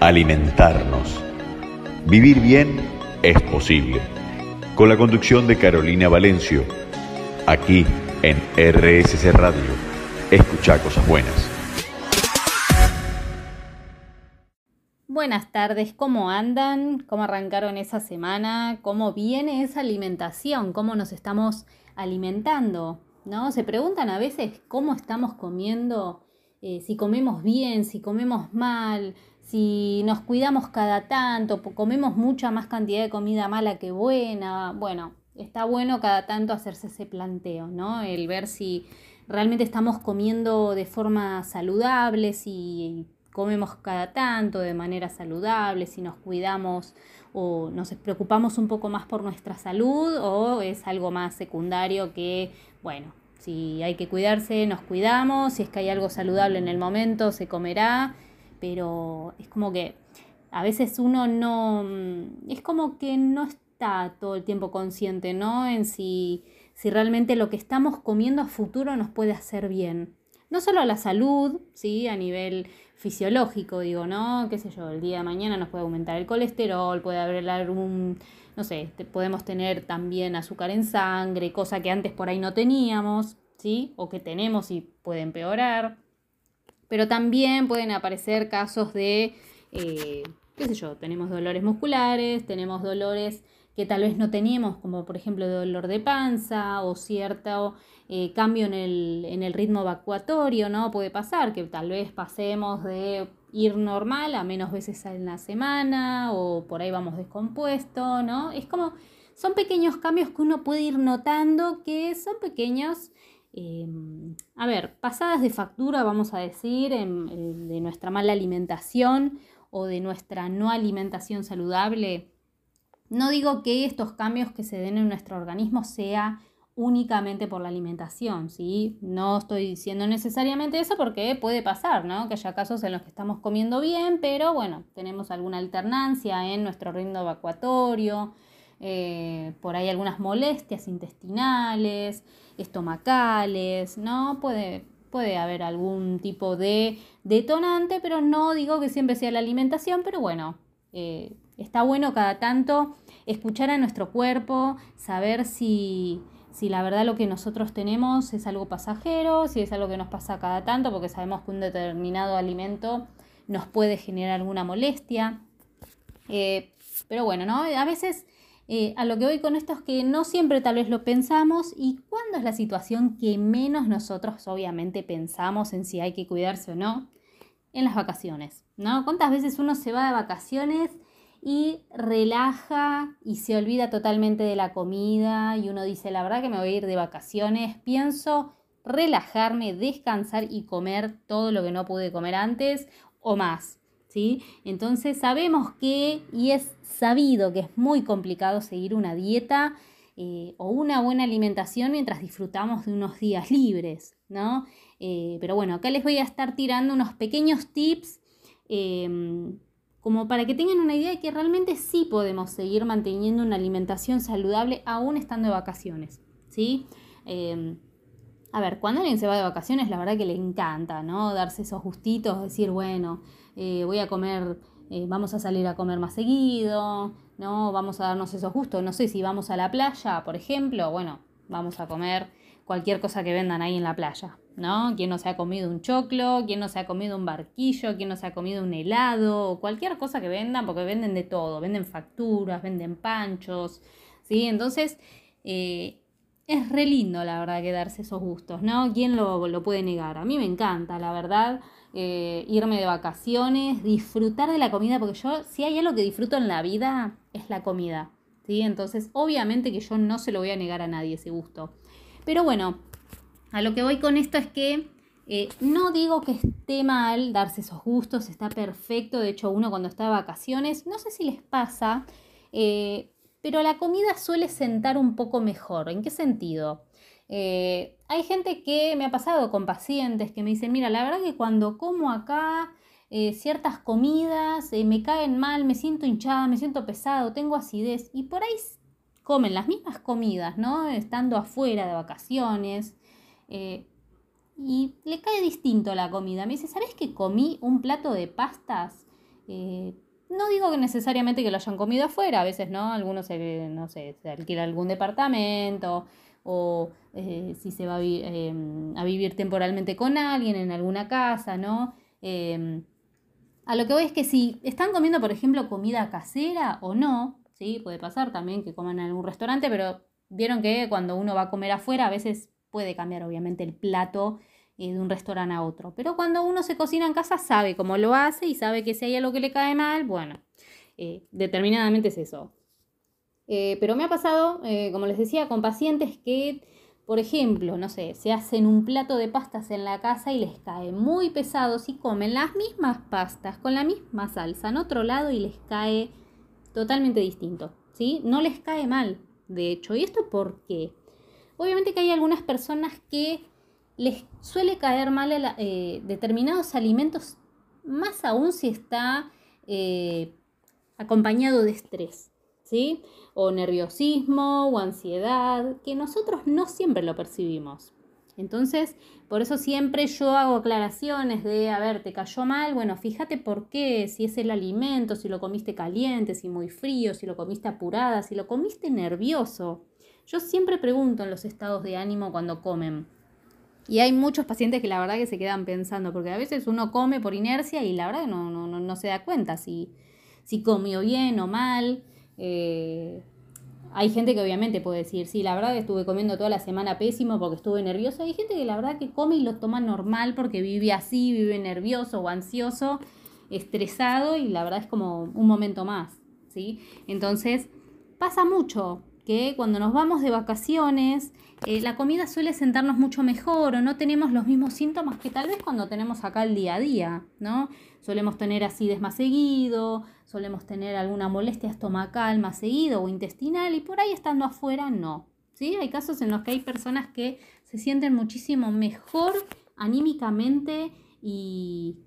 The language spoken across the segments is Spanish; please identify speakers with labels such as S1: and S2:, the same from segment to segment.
S1: alimentarnos. Vivir bien es posible. Con la conducción de Carolina Valencio, aquí en RSC Radio. Escucha cosas buenas.
S2: Buenas tardes, ¿cómo andan? ¿Cómo arrancaron esa semana? ¿Cómo viene esa alimentación? ¿Cómo nos estamos alimentando? ¿No? Se preguntan a veces cómo estamos comiendo, eh, si comemos bien, si comemos mal, si nos cuidamos cada tanto, comemos mucha más cantidad de comida mala que buena. Bueno, está bueno cada tanto hacerse ese planteo, ¿no? El ver si realmente estamos comiendo de forma saludable, si comemos cada tanto de manera saludable, si nos cuidamos o nos preocupamos un poco más por nuestra salud o es algo más secundario que, bueno, si hay que cuidarse, nos cuidamos, si es que hay algo saludable en el momento, se comerá pero es como que a veces uno no, mm, es como que no está todo el tiempo consciente, ¿no? En si, si realmente lo que estamos comiendo a futuro nos puede hacer bien. No solo a la salud, ¿sí? A nivel fisiológico, digo, ¿no? Qué sé yo, el día de mañana nos puede aumentar el colesterol, puede haber algún, no sé, podemos tener también azúcar en sangre, cosa que antes por ahí no teníamos, ¿sí? O que tenemos y puede empeorar pero también pueden aparecer casos de, eh, qué sé yo, tenemos dolores musculares, tenemos dolores que tal vez no teníamos, como por ejemplo dolor de panza o cierto eh, cambio en el, en el ritmo evacuatorio, ¿no? Puede pasar que tal vez pasemos de ir normal a menos veces en la semana o por ahí vamos descompuesto, ¿no? Es como, son pequeños cambios que uno puede ir notando que son pequeños Em, a ver, pasadas de factura, vamos a decir, de nuestra mala alimentación o de nuestra no alimentación saludable. No digo que estos cambios que se den en nuestro organismo sea únicamente por la alimentación, ¿sí? No estoy diciendo necesariamente eso porque puede pasar, ¿no? Que haya casos en los que estamos comiendo bien, pero bueno, tenemos alguna alternancia en nuestro ritmo evacuatorio, eh, por ahí algunas molestias intestinales, estomacales, ¿no? Puede, puede haber algún tipo de detonante, pero no digo que siempre sea la alimentación, pero bueno, eh, está bueno cada tanto escuchar a nuestro cuerpo, saber si, si la verdad lo que nosotros tenemos es algo pasajero, si es algo que nos pasa cada tanto, porque sabemos que un determinado alimento nos puede generar alguna molestia. Eh, pero bueno, ¿no? A veces eh, a lo que voy con esto es que no siempre tal vez lo pensamos y cuándo es la situación que menos nosotros obviamente pensamos en si hay que cuidarse o no, en las vacaciones, ¿no? ¿Cuántas veces uno se va de vacaciones y relaja y se olvida totalmente de la comida y uno dice, la verdad que me voy a ir de vacaciones, pienso relajarme, descansar y comer todo lo que no pude comer antes o más. ¿Sí? Entonces sabemos que, y es sabido que es muy complicado seguir una dieta eh, o una buena alimentación mientras disfrutamos de unos días libres, ¿no? Eh, pero bueno, acá les voy a estar tirando unos pequeños tips em, como para que tengan una idea de que realmente sí podemos seguir manteniendo una alimentación saludable aún estando de vacaciones, ¿sí? Em, a ver, cuando alguien se va de vacaciones, la verdad que le encanta, ¿no? Darse esos gustitos, decir, bueno, eh, voy a comer, eh, vamos a salir a comer más seguido, ¿no? Vamos a darnos esos gustos. No sé si vamos a la playa, por ejemplo, bueno, vamos a comer cualquier cosa que vendan ahí en la playa, ¿no? Quien no se ha comido un choclo, quien no se ha comido un barquillo, quien no se ha comido un helado, cualquier cosa que vendan, porque venden de todo, venden facturas, venden panchos, ¿sí? Entonces, eh, es re lindo, la verdad, que darse esos gustos, ¿no? ¿Quién lo, puede negar? A mí me encanta, la verdad, eh, irme de vacaciones, disfrutar de la comida, porque yo, si hay algo que disfruto en la vida, es la comida, ¿sí? Entonces, obviamente que yo no se lo voy a negar a nadie ese gusto. Pero bueno, a lo que voy con esto es que eh, no digo que esté mal darse esos gustos, está perfecto, de hecho uno cuando está de vacaciones, no sé si les pasa, eh, pero la comida suele sentar un poco mejor. ¿En qué sentido? Eh, hay gente que me ha pasado con pacientes que me dicen, mira, la verdad que cuando como acá eh, ciertas comidas eh, me caen mal, me siento hinchada, me siento pesado, tengo acidez y por ahí comen las mismas comidas, ¿no? Estando afuera de vacaciones y le cae distinto la comida. Me dice, ¿sabes que comí un plato de pastas no digo que necesariamente que lo hayan comido afuera, a veces no, algunos se, no sé, alquila algún departamento o eh, si se va a, em, a, vivir temporalmente con alguien en alguna casa, ¿no? Em, a lo que voy es que si están comiendo, por ejemplo, comida casera o no, ¿sí? Puede pasar también que coman en algún restaurante, pero vieron que cuando uno va a comer afuera a veces puede cambiar obviamente el plato eh, de un restaurante a otro. Pero cuando uno se cocina en casa sabe cómo lo hace y sabe que si hay algo que le cae mal, bueno, eh, determinadamente es eso. Eh, pero me ha pasado, como les decía, con pacientes que, por ejemplo, no sé, se hacen un plato de pastas en la casa y les cae muy pesado si comen las mismas pastas con la misma salsa en otro lado y les cae totalmente distinto, ¿sí? No les cae mal, de hecho. ¿Y esto por qué? Obviamente que hay algunas personas que les suele caer mal eh, determinados alimentos, más aún si está eh, acompañado de estrés, ¿sí? O nerviosismo o ansiedad, que nosotros no siempre lo percibimos. Entonces, por eso siempre yo hago aclaraciones de, a ver, te cayó mal, bueno, fíjate por qué, si es el alimento, si lo comiste caliente, si muy frío, si lo comiste apurada, si lo comiste nervioso. Yo siempre pregunto en los estados de ánimo cuando comen. Y hay muchos pacientes que la verdad que se quedan pensando, porque a veces uno come por inercia y la verdad que no, no, no, se da cuenta si, si comió bien o mal. Eh, hay gente que obviamente puede decir, sí, la verdad que estuve comiendo toda la semana pésimo porque estuve nerviosa. Hay gente que la verdad que come y lo toma normal porque vive así, vive nervioso o ansioso, estresado y la verdad es como un momento más, ¿sí? Entonces, pasa mucho que cuando nos vamos de vacaciones eh, la comida suele sentarnos mucho mejor o no tenemos los mismos síntomas que tal vez cuando tenemos acá el día a día, ¿no? Solemos tener acidez más seguido, solemos tener alguna molestia estomacal más seguido o intestinal y por ahí estando afuera no, ¿sí? Hay casos en los que hay personas que se sienten muchísimo mejor anímicamente y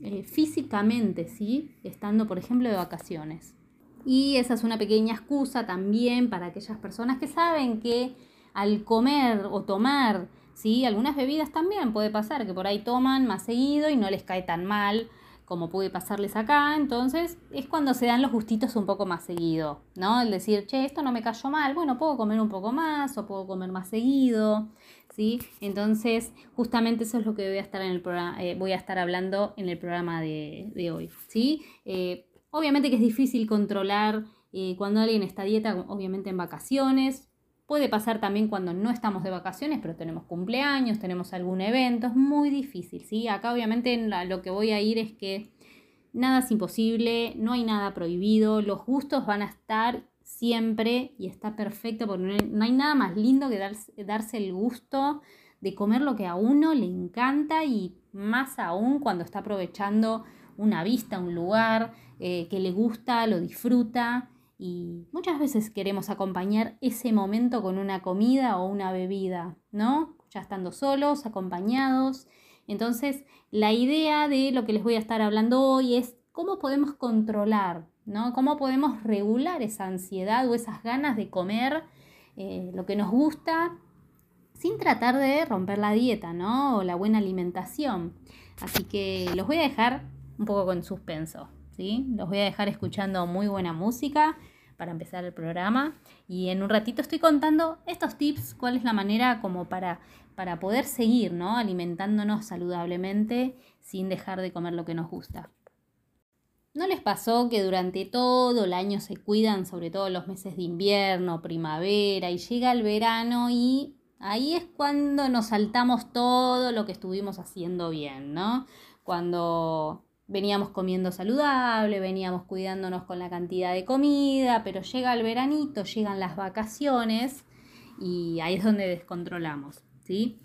S2: eh, físicamente, ¿sí? Estando, por ejemplo, de vacaciones. Y esa es una pequeña excusa también para aquellas personas que saben que al comer o tomar, ¿sí? Algunas bebidas también puede pasar que por ahí toman más seguido y no les cae tan mal como puede pasarles acá, entonces es cuando se dan los gustitos un poco más seguido, ¿no? El decir, che, esto no me cayó mal, bueno, puedo comer un poco más o puedo comer más seguido, ¿sí? Entonces, justamente eso es lo que voy a estar, en el programa, eh, voy a estar hablando en el programa de, hoy, ¿sí? Eh, obviamente que es difícil controlar eh, cuando alguien está a dieta, obviamente en vacaciones, Puede pasar también cuando no estamos de vacaciones, pero tenemos cumpleaños, tenemos algún evento, es muy difícil, ¿sí? Acá obviamente lo que voy a ir es que nada es imposible, no hay nada prohibido, los gustos van a estar siempre y está perfecto porque no hay, nada más lindo que darse, el gusto de comer lo que a uno le encanta y más aún cuando está aprovechando una vista, un lugar eh, que le gusta, lo disfruta y muchas veces queremos acompañar ese momento con una comida o una bebida, ¿no? Ya estando solos, acompañados. Entonces, la idea de lo que les voy a estar hablando hoy es cómo podemos controlar, ¿no? Cómo podemos regular esa ansiedad o esas ganas de comer eh, lo que nos gusta sin tratar de romper la dieta, ¿no? O la buena alimentación. Así que los voy a dejar un poco con suspenso, ¿sí? Los voy a dejar escuchando muy buena música para empezar el programa y en un ratito estoy contando estos tips, cuál es la manera como para, para poder seguir ¿no? alimentándonos saludablemente sin dejar de comer lo que nos gusta. ¿No les pasó que durante todo el año se cuidan, sobre todo los meses de invierno, primavera, y llega el verano y ahí es cuando nos saltamos todo lo que estuvimos haciendo bien, ¿no? Cuando veníamos comiendo saludable, veníamos cuidándonos con la cantidad de comida, pero llega el veranito, llegan las vacaciones y ahí es donde descontrolamos, ¿sí?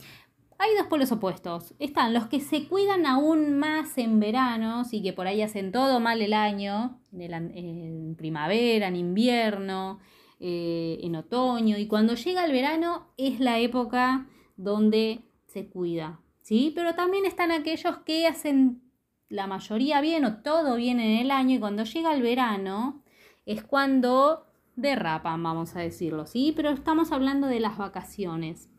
S2: Hay dos polos opuestos. Están los que se cuidan aún más en verano, y que por ahí hacen todo mal el año, en, primavera, en invierno, eh, en otoño, y cuando llega el verano es la época donde se cuida, ¿sí? Pero también están aquellos que hacen la mayoría bien o todo bien en el año y cuando llega el verano es cuando derrapan, vamos a decirlo, ¿sí? Pero estamos hablando de las vacaciones.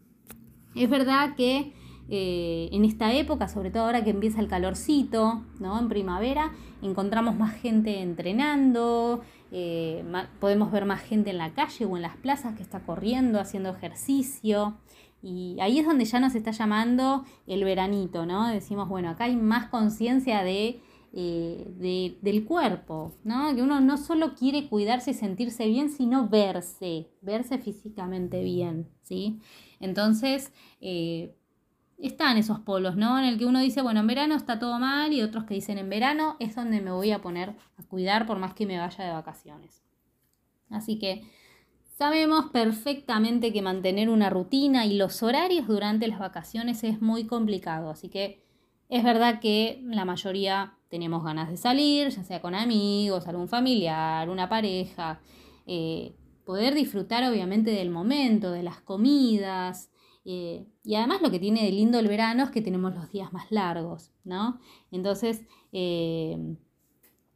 S2: Es verdad que eh, en esta época, sobre todo ahora que empieza el calorcito, ¿no? En primavera, encontramos más gente entrenando, eh, podemos ver más gente en la calle o en las plazas que está corriendo, haciendo ejercicio. Y ahí es donde ya nos está llamando el veranito, ¿no? Decimos, bueno, acá hay más conciencia de, eh, del cuerpo, ¿no? Que uno no solo quiere cuidarse y sentirse bien, sino verse, verse físicamente bien, ¿sí? Entonces, eh, están esos polos, ¿no? En el que uno dice, bueno, en verano está todo mal y otros que dicen, en verano es donde me voy a poner a cuidar por más que me vaya de vacaciones. Así que sabemos perfectamente que mantener una rutina y los horarios durante las vacaciones es muy complicado, así que es verdad que la mayoría tenemos ganas de salir, ya sea con amigos, algún familiar, una pareja, eh, poder disfrutar obviamente del momento, de las comidas, eh, y además lo que tiene de lindo el verano es que tenemos los días más largos, ¿no? Entonces, eh,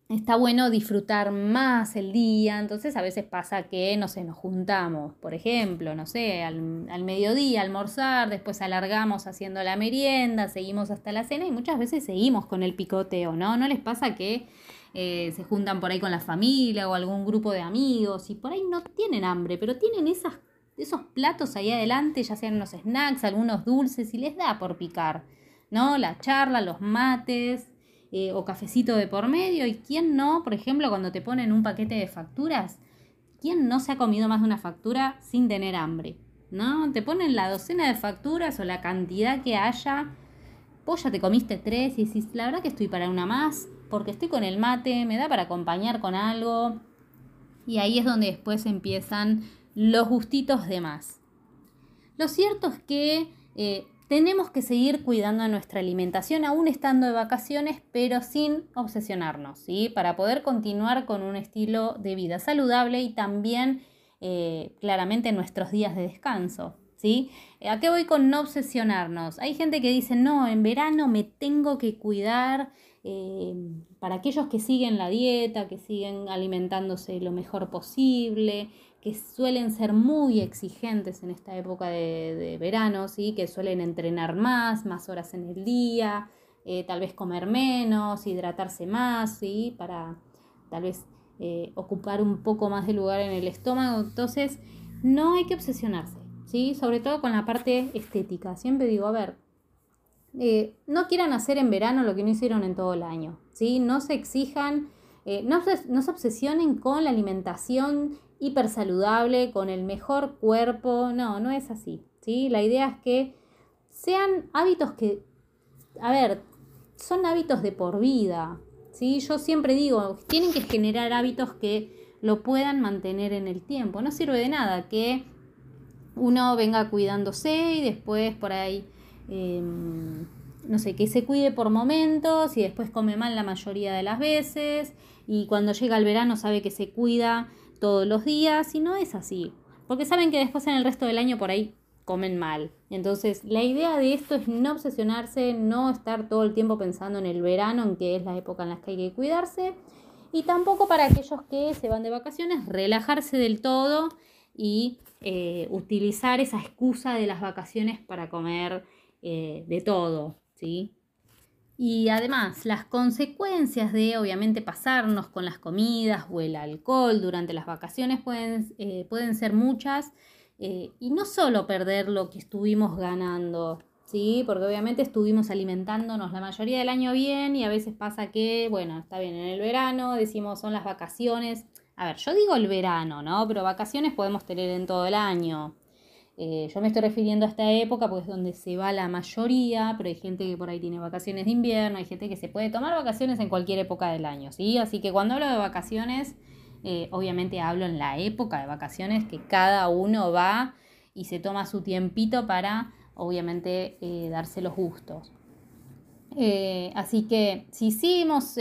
S2: está bueno disfrutar más el día, entonces a veces pasa que, no sé, nos juntamos, por ejemplo, no sé, al, mediodía almorzar, después alargamos haciendo la merienda, seguimos hasta la cena y muchas veces seguimos con el picoteo, ¿no? ¿No les pasa que eh, se juntan por ahí con la familia o algún grupo de amigos y por ahí no tienen hambre, pero tienen esas esos platos ahí adelante, ya sean unos snacks, algunos dulces, y les da por picar, ¿no? La charla, los mates eh, o cafecito de por medio. ¿Y quién no, por ejemplo, cuando te ponen un paquete de facturas? ¿Quién no se ha comido más de una factura sin tener hambre? ¿No? Te ponen la docena de facturas o la cantidad que haya. Vos ya te comiste tres y decís, la verdad que estoy para una más, porque estoy con el mate, me da para acompañar con algo. Y ahí es donde después empiezan los gustitos de más. Lo cierto es que eh, tenemos que seguir cuidando nuestra alimentación aún estando de vacaciones, pero sin obsesionarnos, ¿sí? Para poder continuar con un estilo de vida saludable y también eh, claramente nuestros días de descanso. ¿Sí? ¿A qué voy con no obsesionarnos? Hay gente que dice, no, en verano me tengo que cuidar. Eh, para aquellos que siguen la dieta, que siguen alimentándose lo mejor posible, que suelen ser muy exigentes en esta época de, verano, que suelen entrenar más, más horas en el día, eh, tal vez comer menos, hidratarse más, ¿sí? para tal vez eh, ocupar un poco más de lugar en el estómago. Entonces, no hay que obsesionarse, ¿sí? sobre todo con la parte estética. Siempre digo, a ver, eh, no quieran hacer en verano lo que no hicieron en todo el año, ¿sí? no se exijan. no, no, se obsesionen con la alimentación hiper saludable, con el mejor cuerpo. No, no es así. ¿sí? La idea es que sean hábitos que, a ver, son hábitos de por vida. ¿sí? Yo siempre digo, tienen que generar hábitos que lo puedan mantener en el tiempo. No sirve de nada que uno venga cuidándose y después por ahí, em, no sé, que se cuide por momentos y después come mal la mayoría de las veces y cuando llega el verano sabe que se cuida todos los días y no es así. Porque saben que después en el resto del año por ahí comen mal. Entonces, la idea de esto es no obsesionarse, no estar todo el tiempo pensando en el verano, en que es la época en la que hay que cuidarse. Y tampoco para aquellos que se van de vacaciones, relajarse del todo y eh, utilizar esa excusa de las vacaciones para comer eh, de todo, ¿sí? Y además, las consecuencias de obviamente pasarnos con las comidas o el alcohol durante las vacaciones pueden, eh, pueden ser muchas eh, y no solo perder lo que estuvimos ganando, ¿sí? Porque obviamente estuvimos alimentándonos la mayoría del año bien y a veces pasa que, bueno, está bien, en el verano decimos son las vacaciones. A ver, yo digo el verano, ¿no? Pero vacaciones podemos tener en todo el año. Eh, yo me estoy refiriendo a esta época porque es donde se va la mayoría, pero hay gente que por ahí tiene vacaciones de invierno, hay gente que se puede tomar vacaciones en cualquier época del año, ¿sí? Así que cuando hablo de vacaciones, eh, obviamente hablo en la época de vacaciones que cada uno va y se toma su tiempito para, obviamente, eh, darse los gustos. así que si hicimos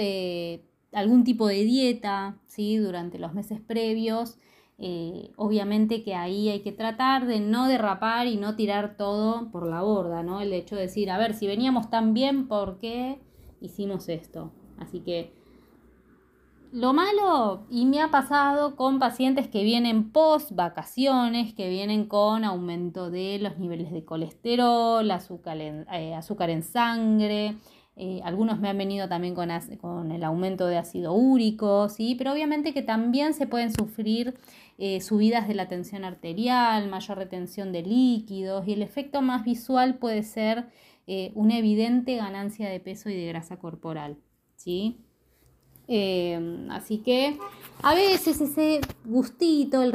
S2: algún tipo de dieta, ¿sí? Durante los meses previos, eh, obviamente que ahí hay que tratar de no derrapar y no tirar todo por la borda, ¿no? El hecho de decir, a ver, si veníamos tan bien, ¿por qué hicimos esto? Así que lo malo, y me ha pasado con pacientes que vienen post vacaciones, que vienen con aumento de los niveles de colesterol, eh, azúcar en sangre, eh, algunos me han venido también con, con, el aumento de ácido úrico, ¿sí? pero obviamente que también se pueden sufrir eh, subidas de la tensión arterial, mayor retención de líquidos y el efecto más visual puede ser una evidente ganancia de peso y de grasa corporal. ¿sí? Em, así que a veces ese gustito, el,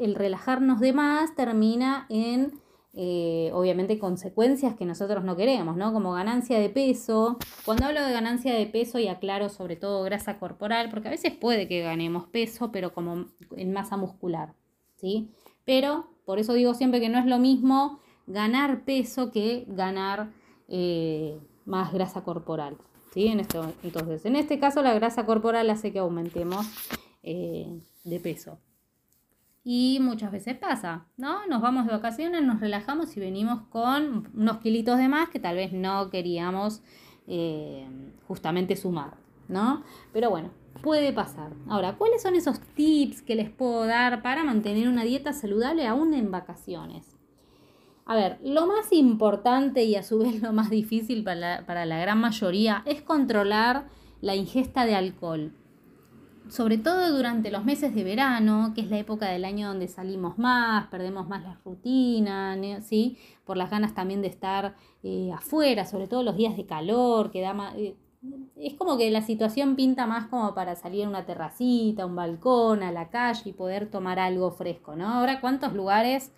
S2: el relajarnos de más, termina en, eh, obviamente, consecuencias que nosotros no queremos, ¿no? Como ganancia de peso. Cuando hablo de ganancia de peso y aclaro sobre todo grasa corporal, porque a veces puede que ganemos peso, pero como en masa muscular, ¿sí? Pero por eso digo siempre que no es lo mismo ganar peso que ganar eh, más grasa corporal. En esto, entonces, en este caso la grasa corporal hace que aumentemos eh, de peso. Y muchas veces pasa, ¿no? Nos vamos de vacaciones, nos relajamos y venimos con unos kilitos de más que tal vez no queríamos eh, justamente sumar, ¿no? Pero bueno, puede pasar. Ahora, ¿cuáles son esos tips que les puedo dar para mantener una dieta saludable aún en vacaciones? A ver, lo más importante y a su vez lo más difícil para la, gran mayoría es controlar la ingesta de alcohol. Sobre todo durante los meses de verano, que es la época del año donde salimos más, perdemos más la rutina, ¿sí? Por las ganas también de estar eh, afuera, sobre todo los días de calor, que da más, eh, es como que la situación pinta más como para salir a una terracita, a un balcón, a la calle y poder tomar algo fresco, ¿no? Ahora, ¿cuántos lugares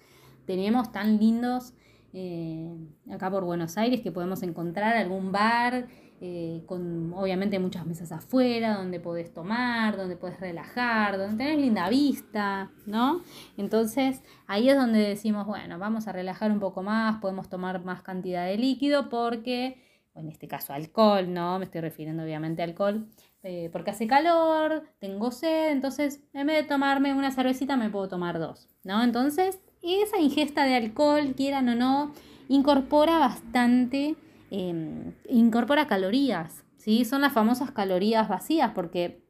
S2: tenemos tan lindos eh, acá por Buenos Aires que podemos encontrar algún bar eh, con obviamente muchas mesas afuera donde podés tomar, donde podés relajar, donde tenés linda vista, ¿no? Entonces ahí es donde decimos, bueno, vamos a relajar un poco más, podemos tomar más cantidad de líquido porque, en este caso alcohol, ¿no? Me estoy refiriendo obviamente a alcohol, eh, porque hace calor, tengo sed, entonces en vez de tomarme una cervecita me puedo tomar dos, ¿no? Entonces esa ingesta de alcohol, quieran o no, incorpora bastante, em, incorpora calorías, ¿sí? Son las famosas calorías vacías, porque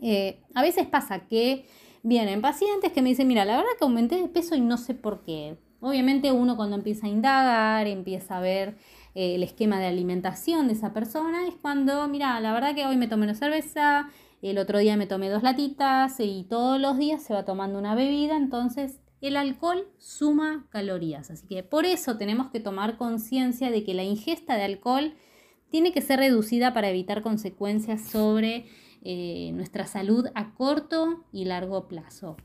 S2: eh, a veces pasa que vienen pacientes que me dicen, mira, la verdad que aumenté de peso y no sé por qué. Obviamente uno cuando empieza a indagar, empieza a ver eh, el esquema de alimentación de esa persona, es cuando, mira, la verdad que hoy me tomé una cerveza, el otro día me tomé dos latitas y todos los días se va tomando una bebida, entonces el alcohol suma calorías, así que por eso tenemos que tomar conciencia de que la ingesta de alcohol tiene que ser reducida para evitar consecuencias sobre eh, nuestra salud a corto y largo plazo.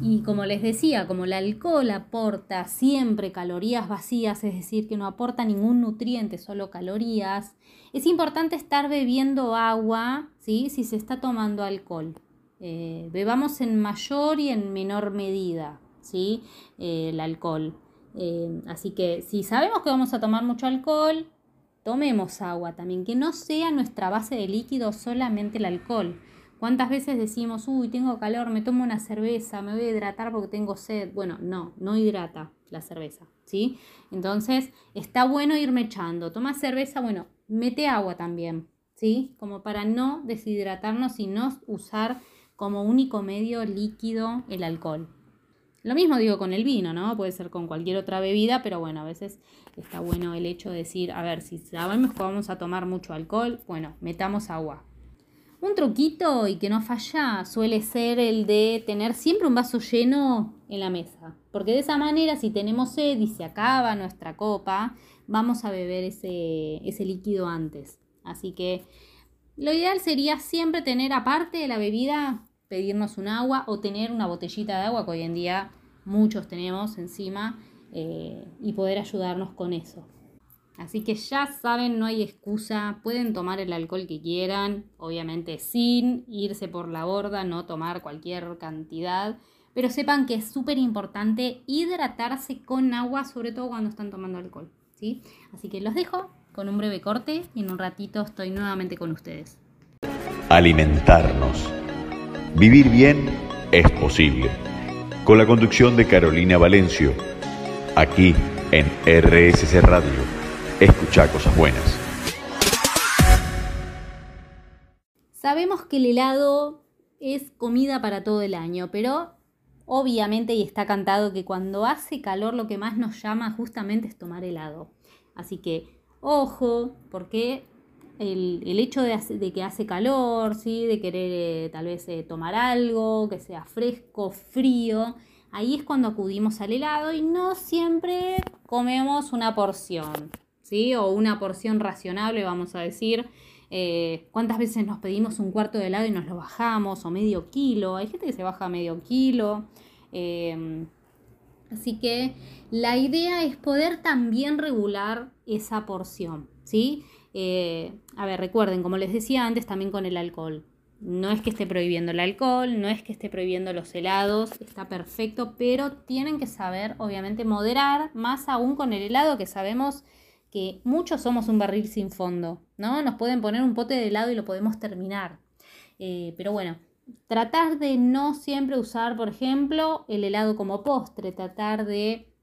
S2: Y como les decía, como el alcohol aporta siempre calorías vacías, es decir, que no aporta ningún nutriente, solo calorías, es importante estar bebiendo agua ¿sí? si se está tomando alcohol. Eh, bebamos en mayor y en menor medida ¿sí? Eh, el alcohol. Eh, así que si sabemos que vamos a tomar mucho alcohol, tomemos agua también, que no sea nuestra base de líquido solamente el alcohol. ¿Cuántas veces decimos, uy, tengo calor, me tomo una cerveza, me voy a hidratar porque tengo sed? Bueno, no, no hidrata la cerveza, ¿sí? Entonces, está bueno irme echando. Toma cerveza, bueno, mete agua también, ¿sí? Como para no deshidratarnos y no usar como único medio líquido el alcohol. Lo mismo digo con el vino, ¿no? Puede ser con cualquier otra bebida, pero bueno, a veces está bueno el hecho de decir, a ver, si sabemos que vamos a tomar mucho alcohol, bueno, metamos agua. Un truquito y que no falla suele ser el de tener siempre un vaso lleno en la mesa, porque de esa manera si tenemos sed y se acaba nuestra copa, vamos a beber ese, ese líquido antes. Así que lo ideal sería siempre tener aparte de la bebida, pedirnos un agua o tener una botellita de agua que hoy en día muchos tenemos encima eh, y poder ayudarnos con eso. Así que ya saben, no hay excusa, pueden tomar el alcohol que quieran, obviamente sin irse por la borda, no tomar cualquier cantidad, pero sepan que es súper importante hidratarse con agua, sobre todo cuando están tomando alcohol. ¿sí? Así que los dejo, con un breve corte y en un ratito estoy nuevamente con ustedes.
S1: Alimentarnos. Vivir bien es posible. Con la conducción de Carolina Valencio. Aquí en RSC Radio. Escucha cosas buenas.
S2: Sabemos que el helado es comida para todo el año, pero obviamente y está cantado que cuando hace calor lo que más nos llama justamente es tomar helado. Así que ojo, porque el, hecho de, que hace calor, ¿sí? de querer eh, tal vez eh, tomar algo, que sea fresco, frío, ahí es cuando acudimos al helado y no siempre comemos una porción, ¿sí? o una porción racionable, vamos a decir. Eh, ¿Cuántas veces nos pedimos un cuarto de helado y nos lo bajamos? O medio kilo. Hay gente que se baja medio kilo. Así que la idea es poder también regular esa porción, ¿sí? Eh, a ver, recuerden, como les decía antes, también con el alcohol. No es que esté prohibiendo el alcohol, no es que esté prohibiendo los helados, está perfecto, pero tienen que saber, obviamente, moderar, más aún con el helado, que sabemos que muchos somos un barril sin fondo, ¿no? Nos pueden poner un pote de helado y lo podemos terminar. Eh, pero bueno, tratar de no siempre usar, por ejemplo, el helado como postre, tratar de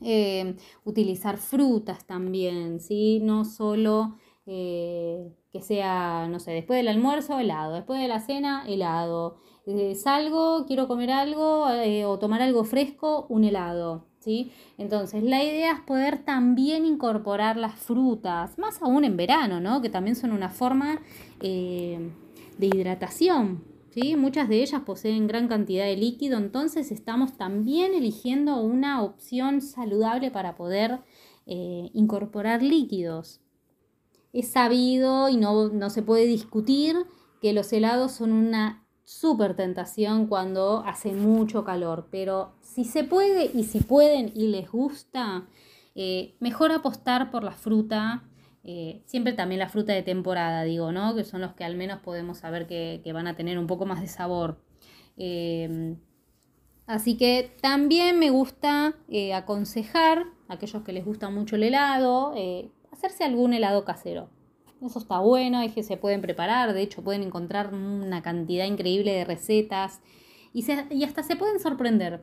S2: eh, utilizar frutas también, ¿sí? No solo eh, que sea, no sé, después del almuerzo, helado, después de la cena, helado. Eh, salgo, quiero comer algo o tomar algo fresco, un helado, ¿sí? Entonces, la idea es poder también incorporar las frutas, más aún en verano, ¿no? Que también son una forma de hidratación, Muchas de ellas poseen gran cantidad de líquido, entonces estamos también eligiendo una opción saludable para poder eh, incorporar líquidos. Es sabido y no, no se puede discutir que los helados son una súper tentación cuando hace mucho calor, pero si se puede y si pueden y les gusta, eh, mejor apostar por la fruta eh, siempre también la fruta de temporada, digo, ¿no? Que son los que al menos podemos saber que, van a tener un poco más de sabor. Em, así que también me gusta eh, aconsejar a aquellos que les gusta mucho el helado, eh, hacerse algún helado casero. Eso está bueno, es que se pueden preparar, de hecho pueden encontrar una cantidad increíble de recetas y, y hasta se pueden sorprender.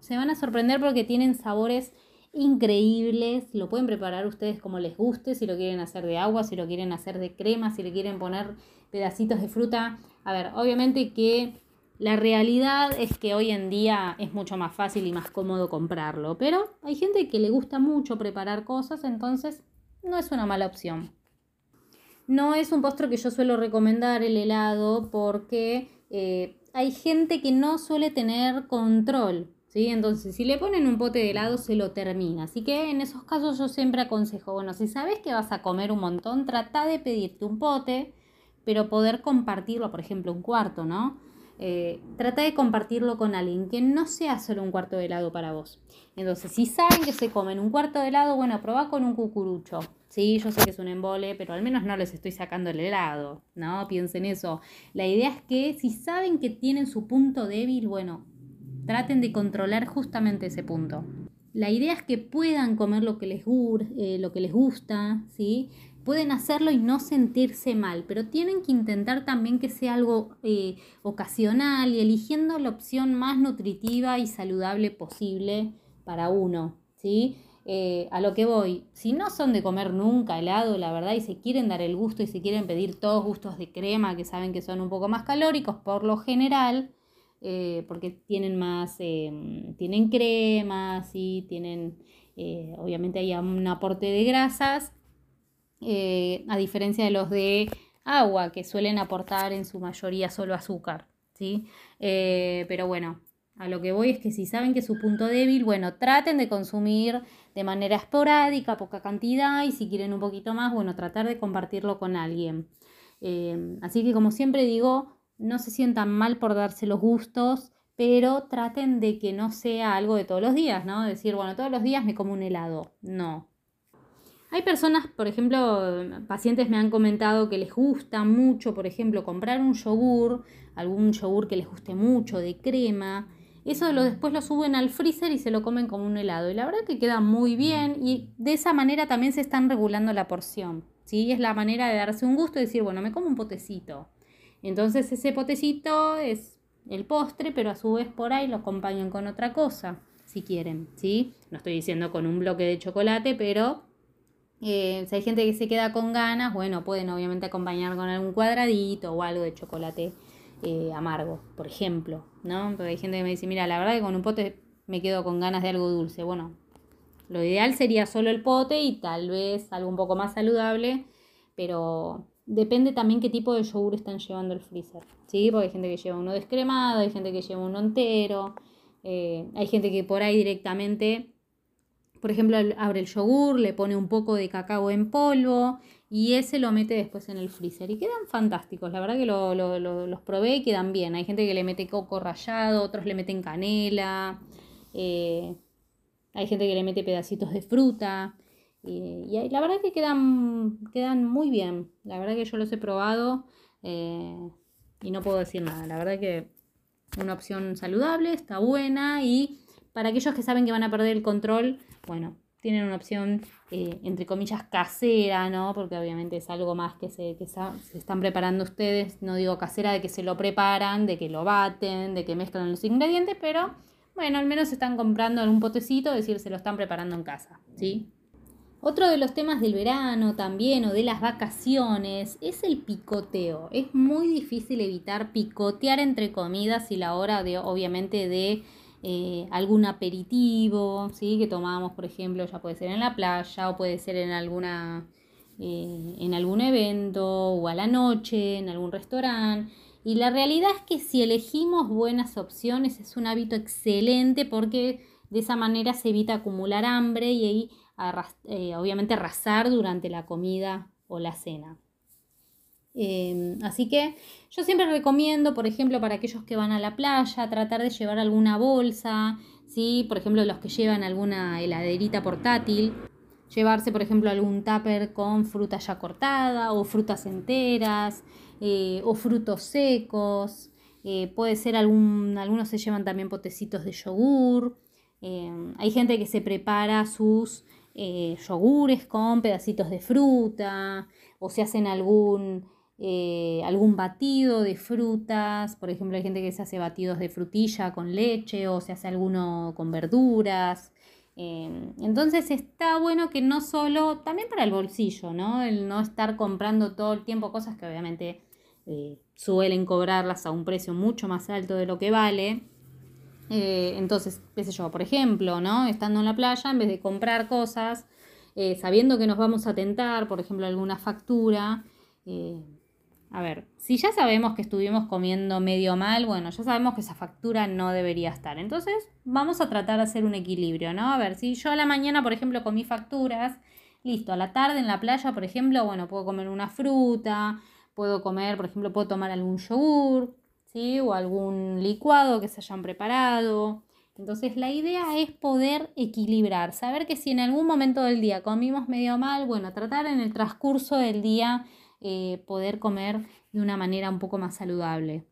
S2: Se van a sorprender porque tienen sabores increíbles. Lo pueden preparar ustedes como les guste, si lo quieren hacer de agua, si lo quieren hacer de crema, si le quieren poner pedacitos de fruta. A ver, obviamente que la realidad es que hoy en día es mucho más fácil y más cómodo comprarlo, pero hay gente que le gusta mucho preparar cosas, entonces no es una mala opción. No es un postre que yo suelo recomendar el helado porque eh, hay gente que no suele tener control entonces, si le ponen un pote de helado, se lo termina. Así que en esos casos yo siempre aconsejo, bueno, si sabes que vas a comer un montón, trata de pedirte un pote, pero poder compartirlo, por ejemplo, un cuarto, ¿no? Eh, trata de compartirlo con alguien, que no sea solo un cuarto de helado para vos. Entonces, si saben que se comen un cuarto de helado, bueno, probá con un cucurucho. Sí, yo sé que es un embole, pero al menos no les estoy sacando el helado, ¿no? Piensen eso. La idea es que si saben que tienen su punto débil, bueno, Traten de controlar justamente ese punto. La idea es que puedan comer lo que les, eh, lo que les gusta, ¿sí? Pueden hacerlo y no sentirse mal, pero tienen que intentar también que sea algo eh, ocasional y eligiendo la opción más nutritiva y saludable posible para uno, ¿sí? Eh, a lo que voy, si no son de comer nunca helado, la verdad, y se quieren dar el gusto y se quieren pedir todos gustos de crema que saben que son un poco más calóricos, por lo general, eh, porque tienen más, eh, tienen cremas y tienen, eh, obviamente hay un aporte de grasas, a diferencia de los de agua, que suelen aportar en su mayoría solo azúcar, ¿sí? pero bueno, a lo que voy es que si saben que es su punto débil, bueno, traten de consumir de manera esporádica, poca cantidad, y si quieren un poquito más, bueno, tratar de compartirlo con alguien. así que como siempre digo, no se sientan mal por darse los gustos, pero traten de que no sea algo de todos los días, ¿no? Decir, bueno, todos los días me como un helado. No. Hay personas, por ejemplo, pacientes me han comentado que les gusta mucho, por ejemplo, comprar un yogur, algún yogur que les guste mucho, de crema. Eso lo, después lo suben al freezer y se lo comen como un helado. Y la verdad que queda muy bien y de esa manera también se están regulando la porción. ¿sí? Es la manera de darse un gusto y decir, bueno, me como un potecito. Entonces ese potecito es el postre, pero a su vez por ahí lo acompañan con otra cosa, si quieren, ¿sí? No estoy diciendo con un bloque de chocolate, pero Eh, si hay gente que se queda con ganas, bueno, pueden obviamente acompañar con algún cuadradito o algo de chocolate eh, amargo, por ejemplo, ¿no? Porque hay gente que me dice, mira, la verdad que con un pote me quedo con ganas de algo dulce. Bueno, lo ideal sería solo el pote y tal vez algo un poco más saludable, pero depende también qué tipo de yogur están llevando el freezer, ¿sí? Porque hay gente que lleva uno descremado, hay gente que lleva uno entero, eh, hay gente que por ahí directamente por ejemplo, abre el yogur, le pone un poco de cacao en polvo y ese lo mete después en el freezer. Y quedan fantásticos, la verdad que los probé y quedan bien. Hay gente que le mete coco rallado, otros le meten canela, eh, hay gente que le mete pedacitos de fruta. Y la verdad que quedan, quedan muy bien. La verdad que yo los he probado eh, y no puedo decir nada. La verdad que una opción saludable, está buena y para aquellos que saben que van a perder el control, bueno, tienen una opción, eh, entre comillas, casera, ¿no? Porque obviamente es algo más que, se, que se están preparando ustedes, no digo casera de que se lo preparan, de que lo baten, de que mezclan los ingredientes, pero bueno, al menos están comprando algún potecito, es decir, se lo están preparando en casa, ¿sí? Otro de los temas del verano también o de las vacaciones es el picoteo. Es muy difícil evitar picotear entre comidas y la hora de, obviamente, de eh, algún aperitivo, ¿sí? que tomamos, por ejemplo, ya puede ser en la playa o puede ser en alguna eh, en algún evento o a la noche, en algún restaurante. Y la realidad es que si elegimos buenas opciones es un hábito excelente porque de esa manera se evita acumular hambre y eh, obviamente arrasar durante la comida o la cena. Em, así que yo siempre recomiendo, por ejemplo, para aquellos que van a la playa, tratar de llevar alguna bolsa, ¿sí? por ejemplo, los que llevan alguna heladerita portátil, llevarse, por ejemplo, algún tupper con fruta ya cortada o frutas enteras eh, o frutos secos. Eh, puede ser algún, algunos se llevan también potecitos de yogur. Em, hay gente que se prepara sus eh, yogures con pedacitos de fruta o se hacen algún eh, algún batido de frutas, por ejemplo hay gente que se hace batidos de frutilla con leche o se hace alguno con verduras. Em, entonces está bueno que no solo, también para el bolsillo, ¿no? El no estar comprando todo el tiempo cosas que obviamente eh, suelen cobrarlas a un precio mucho más alto de lo que vale. Eh, entonces, qué sé yo, por ejemplo, ¿no? Estando en la playa, en vez de comprar cosas, sabiendo que nos vamos a tentar, por ejemplo, alguna factura, a ver, si ya sabemos que estuvimos comiendo medio mal, bueno, ya sabemos que esa factura no debería estar. Entonces, vamos a tratar de hacer un equilibrio, ¿no? A ver, si yo a la mañana, por ejemplo, comí facturas, listo, a la tarde en la playa, por ejemplo, bueno, puedo comer una fruta, puedo comer, por ejemplo, puedo tomar algún yogur, ¿sí? O algún licuado que se hayan preparado. Entonces la idea es poder equilibrar, saber que si en algún momento del día comimos medio mal, bueno, tratar en el transcurso del día eh, poder comer de una manera un poco más saludable.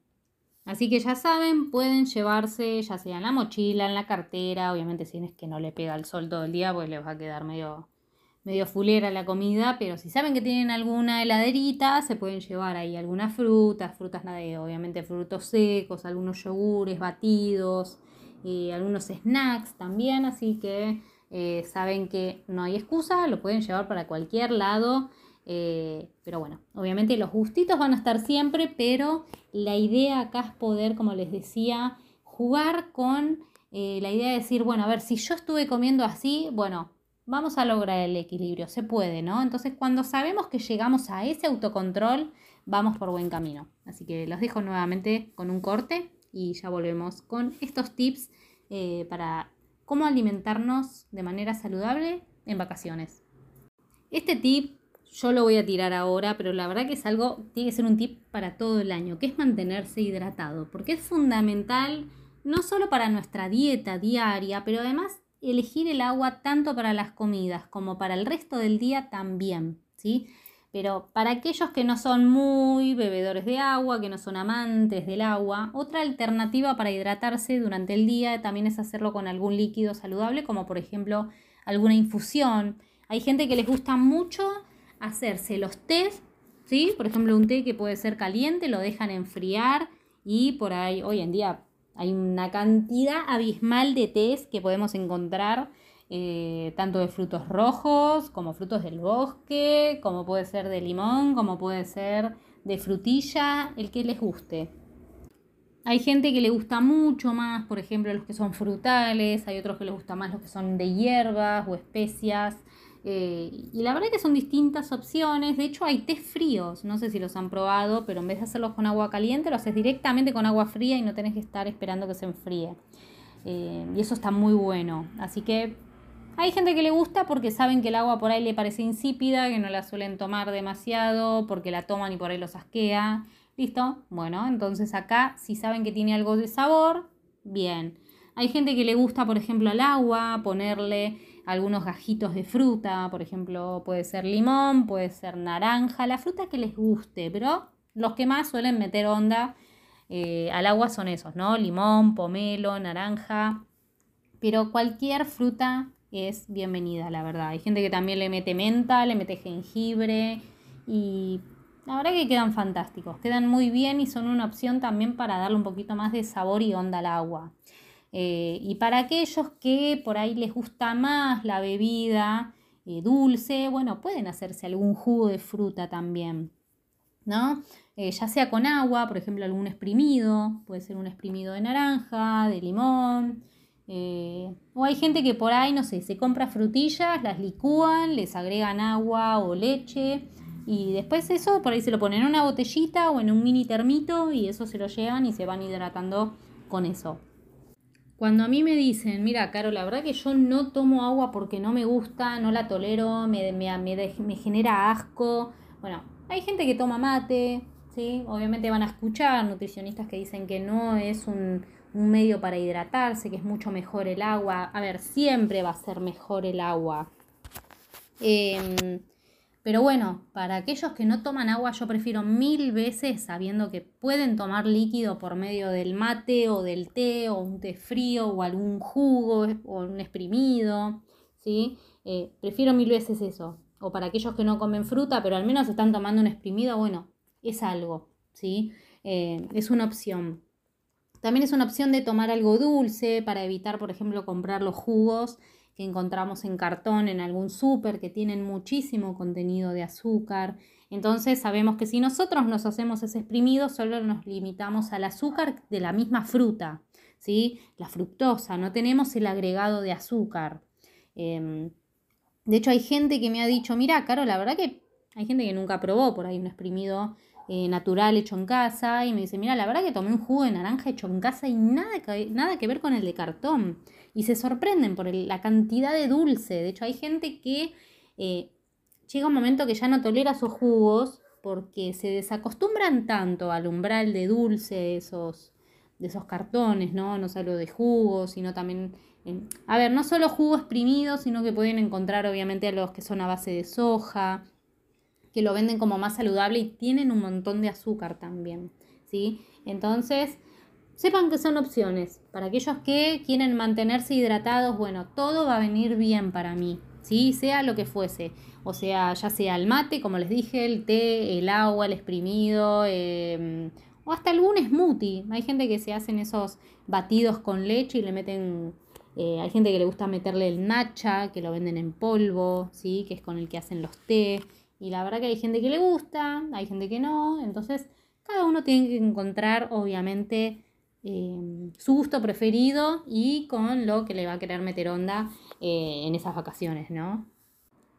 S2: Así que ya saben, pueden llevarse ya sea en la mochila, en la cartera, obviamente si es que no le pega el sol todo el día, pues les va a quedar medio, medio fulera la comida, pero si saben que tienen alguna heladerita, se pueden llevar ahí algunas frutas, frutas obviamente frutos secos, algunos yogures, batidos, y algunos snacks también, así que eh, saben que no hay excusa, lo pueden llevar para cualquier lado eh, pero bueno, obviamente los gustitos van a estar siempre, pero la idea acá es poder, como les decía, jugar con eh, la idea de decir, bueno, a ver, si yo estuve comiendo así, bueno, vamos a lograr el equilibrio, se puede, ¿no? Entonces, cuando sabemos que llegamos a ese autocontrol, vamos por buen camino. Así que los dejo nuevamente con un corte y ya volvemos con estos tips eh, para cómo alimentarnos de manera saludable en vacaciones. Este tip yo lo voy a tirar ahora, pero la verdad que es algo, tiene que ser un tip para todo el año, que es mantenerse hidratado, porque es fundamental no solo para nuestra dieta diaria, pero además elegir el agua tanto para las comidas como para el resto del día también, ¿sí? Pero para aquellos que no son muy bebedores de agua, que no son amantes del agua, otra alternativa para hidratarse durante el día también es hacerlo con algún líquido saludable, como por ejemplo alguna infusión. Hay gente que les gusta mucho hacerse los tés, ¿sí? Por ejemplo, un té que puede ser caliente, lo dejan enfriar y por ahí, hoy en día hay una cantidad abismal de tés que podemos encontrar eh, tanto de frutos rojos como frutos del bosque, como puede ser de limón, como puede ser de frutilla, el que les guste. Hay gente que le gusta mucho más, por ejemplo, los que son frutales, hay otros que les gusta más los que son de hierbas o especias. Eh, y la verdad que son distintas opciones. De hecho, hay té fríos. No sé si los han probado, pero en vez de hacerlos con agua caliente, lo haces directamente con agua fría y no tenés que estar esperando que se enfríe. Eh, y eso está muy bueno. Así que hay gente que le gusta porque saben que el agua por ahí le parece insípida, que no la suelen tomar demasiado, porque la toman y por ahí los asquea. ¿Listo? Bueno, entonces acá si saben que tiene algo de sabor, bien. Hay gente que le gusta, por ejemplo, al agua, ponerle algunos gajitos de fruta, por ejemplo, puede ser limón, puede ser naranja, la fruta que les guste, pero los que más suelen meter onda eh, al agua son esos, ¿no? Limón, pomelo, naranja, pero cualquier fruta es bienvenida, la verdad. Hay gente que también le mete menta, le mete jengibre y la verdad que quedan fantásticos, quedan muy bien y son una opción también para darle un poquito más de sabor y onda al agua. Eh, y para aquellos que por ahí les gusta más la bebida eh, dulce, bueno, pueden hacerse algún jugo de fruta también, ¿no? Eh, ya sea con agua, por ejemplo, algún exprimido, puede ser un exprimido de naranja, de limón, o hay gente que por ahí, no sé, se compra frutillas, las licúan, les agregan agua o leche y después eso por ahí se lo ponen en una botellita o en un mini termito y eso se lo llevan y se van hidratando con eso. Cuando a mí me dicen, mira, Caro, la verdad que yo no tomo agua porque no me gusta, no la tolero, me, me, me, genera asco. Bueno, hay gente que toma mate, ¿sí? Obviamente van a escuchar nutricionistas que dicen que no es un, un medio para hidratarse, que es mucho mejor el agua. A ver, siempre va a ser mejor el agua. Eh, pero bueno, para aquellos que no toman agua, yo prefiero mil veces, sabiendo que pueden tomar líquido por medio del mate o del té o un té frío o algún jugo o un exprimido, ¿sí? Eh, prefiero mil veces eso. O para aquellos que no comen fruta, pero al menos están tomando un exprimido, bueno, es algo, ¿sí? Eh, es una opción. También es una opción de tomar algo dulce para evitar, por ejemplo, comprar los jugos que encontramos en cartón en algún súper que tienen muchísimo contenido de azúcar. Entonces sabemos que si nosotros nos hacemos ese exprimido, solo nos limitamos al azúcar de la misma fruta, ¿sí? La fructosa, no tenemos el agregado de azúcar. Em, de hecho, hay gente que me ha dicho, mira, Caro, la verdad que hay gente que nunca probó por ahí un exprimido eh, natural hecho en casa y me dice, mira, la verdad que tomé un jugo de naranja hecho en casa y nada que, nada que ver con el de cartón y se sorprenden por la cantidad de dulce. De hecho, hay gente que eh, llega un momento que ya no tolera esos jugos porque se desacostumbran tanto al umbral de dulce de esos, de esos cartones, ¿no? No solo de jugos, sino también... a ver, no solo jugos exprimidos, sino que pueden encontrar obviamente a los que son a base de soja, que lo venden como más saludable y tienen un montón de azúcar también, ¿sí? Entonces, Sepan que son opciones. Para aquellos que quieren mantenerse hidratados, bueno, todo va a venir bien para mí, ¿sí? Sea lo que fuese. O sea, ya sea el mate, como les dije, el té, el agua, el exprimido, em, o hasta algún smoothie. Hay gente que se hacen esos batidos con leche y le meten... Eh, hay gente que le gusta meterle el matcha, que lo venden en polvo, ¿sí? Que es con el que hacen los té. Y la verdad que hay gente que le gusta, hay gente que no. Entonces, cada uno tiene que encontrar, obviamente, Em, su gusto preferido y con lo que le va a querer meter onda eh, en esas vacaciones, ¿no?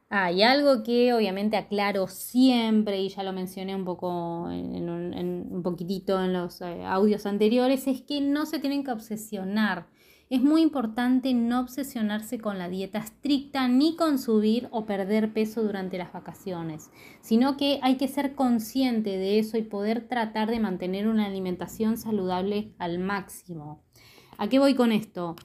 S2: Ah, y algo que obviamente aclaro siempre, y ya lo mencioné un poco en, un, poquitito en los eh, audios anteriores, es que no se tienen que obsesionar es muy importante no obsesionarse con la dieta estricta ni con subir o perder peso durante las vacaciones, sino que hay que ser consciente de eso y poder tratar de mantener una alimentación saludable al máximo. ¿A qué voy con esto?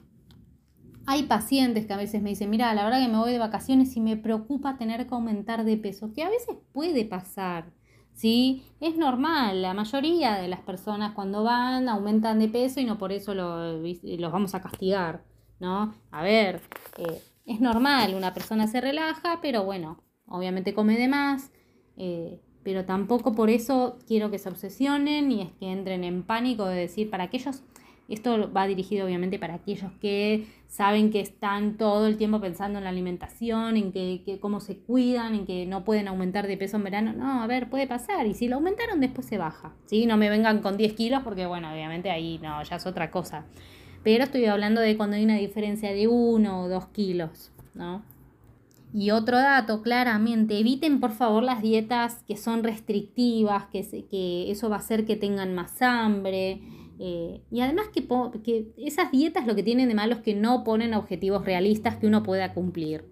S2: Hay pacientes que a veces me dicen, mira, la verdad que me voy de vacaciones y me preocupa tener que aumentar de peso, que a veces puede pasar. ¿Sí? Es normal, la mayoría de las personas cuando van aumentan de peso y no por eso los vamos a castigar, ¿no? A ver, eh, es normal, una persona se relaja, pero bueno, obviamente come de más, eh, pero tampoco por eso quiero que se obsesionen y es que entren en pánico de decir, para aquellos, Esto va dirigido obviamente para aquellos que saben que están todo el tiempo pensando en la alimentación, en que, cómo se cuidan, en que no pueden aumentar de peso en verano. No, a ver, puede pasar. Y si lo aumentaron, después se baja. ¿sí? No me vengan con 10 kilos porque, bueno, obviamente ahí no, ya es otra cosa. Pero estoy hablando de cuando hay una diferencia de 1 o 2 kilos, ¿no? Y otro dato, claramente, eviten por favor las dietas que son restrictivas, que, que eso va a hacer que tengan más hambre, eh, y además que, esas dietas lo que tienen de malo es que no ponen objetivos realistas que uno pueda cumplir.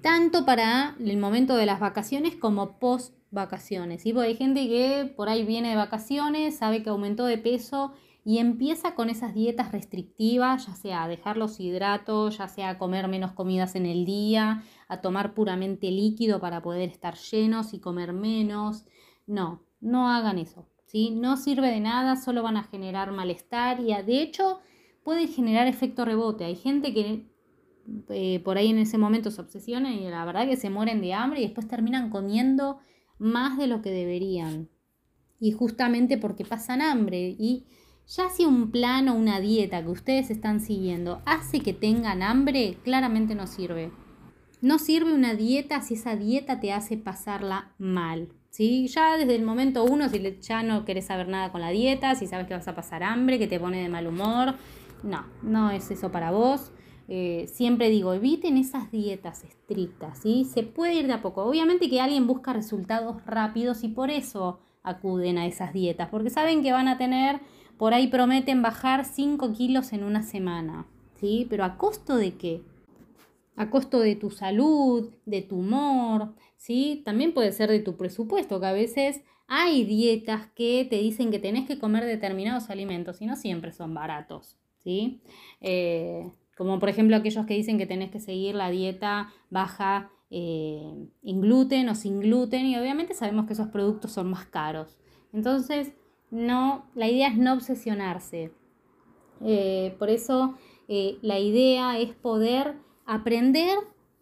S2: Tanto para el momento de las vacaciones como post vacaciones. ¿sí? Hay gente que por ahí viene de vacaciones, sabe que aumentó de peso y empieza con esas dietas restrictivas, ya sea a dejar los hidratos, ya sea comer menos comidas en el día, a tomar puramente líquido para poder estar llenos y comer menos. No, no hagan eso. No sirve de nada, solo van a generar malestar y de hecho puede generar efecto rebote. Hay gente que eh, por ahí en ese momento se obsesiona y la verdad que se mueren de hambre y después terminan comiendo más de lo que deberían. Y justamente porque pasan hambre y ya si un plan o una dieta que ustedes están siguiendo hace que tengan hambre, claramente no sirve. No sirve una dieta si esa dieta te hace pasarla mal. ¿Sí? Ya desde el momento uno, si ya no querés saber nada con la dieta, si sabes que vas a pasar hambre, que te pone de mal humor, no, no es eso para vos. Eh, siempre digo, eviten esas dietas estrictas, ¿sí? Se puede ir de a poco. Obviamente que alguien busca resultados rápidos y por eso acuden a esas dietas, porque saben que van a tener, por ahí prometen bajar 5 kilos en una semana, ¿sí? Pero a costo de qué? A costo de tu salud, de tu humor, ¿sí? También puede ser de tu presupuesto, que a veces hay dietas que te dicen que tenés que comer determinados alimentos y no siempre son baratos, ¿sí? Eh, como por ejemplo aquellos que dicen que tenés que seguir la dieta baja eh, en gluten o sin gluten y obviamente sabemos que esos productos son más caros. Entonces, no, la idea es no obsesionarse. Eh, por eso la idea es poder aprender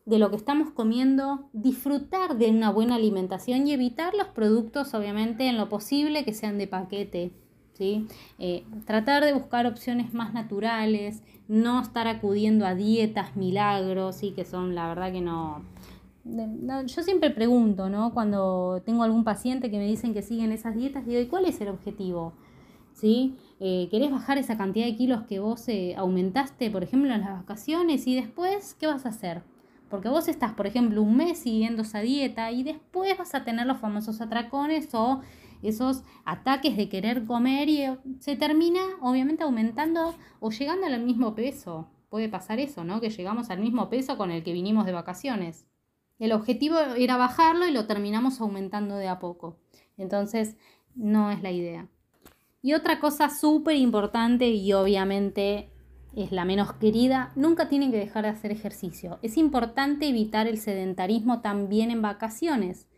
S2: de lo que estamos comiendo, disfrutar de una buena alimentación y evitar los productos, obviamente, en lo posible que sean de paquete. ¿sí? Eh, tratar de buscar opciones más naturales, no estar acudiendo a dietas milagros, ¿sí? que son, la verdad que no, yo siempre pregunto, ¿no? Cuando tengo algún paciente que me dicen que siguen esas dietas, digo, ¿y cuál es el objetivo? ¿Sí? Eh, ¿Querés bajar esa cantidad de kilos que vos eh, aumentaste, por ejemplo, en las vacaciones? Y después, ¿qué vas a hacer? Porque vos estás, por ejemplo, un mes siguiendo esa dieta y después vas a tener los famosos atracones o esos ataques de querer comer y eh, se termina obviamente aumentando o llegando al mismo peso. Puede pasar eso, ¿no? Que llegamos al mismo peso con el que vinimos de vacaciones. El objetivo era bajarlo y lo terminamos aumentando de a poco. Entonces, no es la idea. Y otra cosa súper importante y obviamente es la menos querida, nunca tienen que dejar de hacer ejercicio. Es importante evitar el sedentarismo también en vacaciones.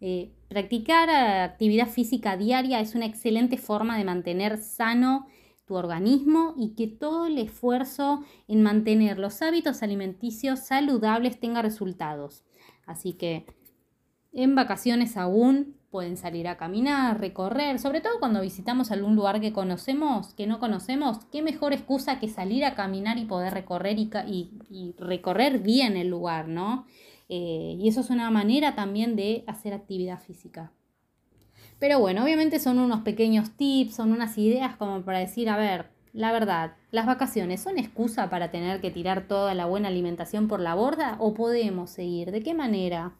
S2: Eh, practicar actividad física diaria es una excelente forma de mantener sano tu organismo y que todo el esfuerzo en mantener los hábitos alimenticios saludables tenga resultados. Así que en vacaciones aún pueden salir a caminar, recorrer, sobre todo cuando visitamos algún lugar que conocemos, que no conocemos, qué mejor excusa que salir a caminar y poder recorrer y, recorrer bien el lugar, ¿no? Eh, y eso es una manera también de hacer actividad física. Pero bueno, obviamente son unos pequeños tips, son unas ideas como para decir, a ver, la verdad, ¿las vacaciones son excusa para tener que tirar toda la buena alimentación por la borda o podemos seguir? ¿De qué manera?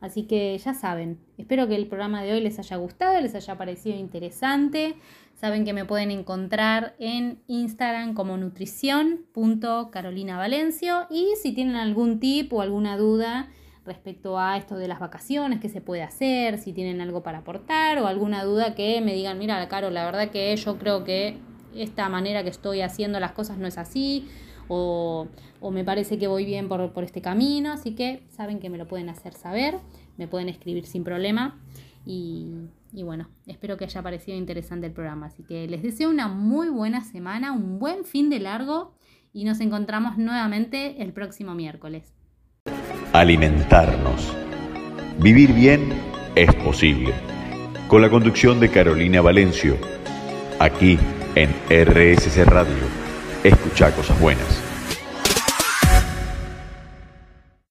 S2: Así que ya saben, espero que el programa de hoy les haya gustado, les haya parecido interesante. Saben que me pueden encontrar en Instagram como nutrición.carolinavalencio y si tienen algún tip o alguna duda respecto a esto de las vacaciones, qué se puede hacer, si tienen algo para aportar o alguna duda que me digan, mira, Caro, la verdad que yo creo que esta manera que estoy haciendo las cosas no es así o, me parece que voy bien por, este camino, así que saben que me lo pueden hacer saber, me pueden escribir sin problema y, y bueno, espero que haya parecido interesante el programa, así que les deseo una muy buena semana, un buen fin de largo y nos encontramos nuevamente el próximo miércoles.
S1: Alimentarnos. Vivir bien es posible. Con la conducción de Carolina Valencio, aquí en RSC Radio. Escucha cosas buenas.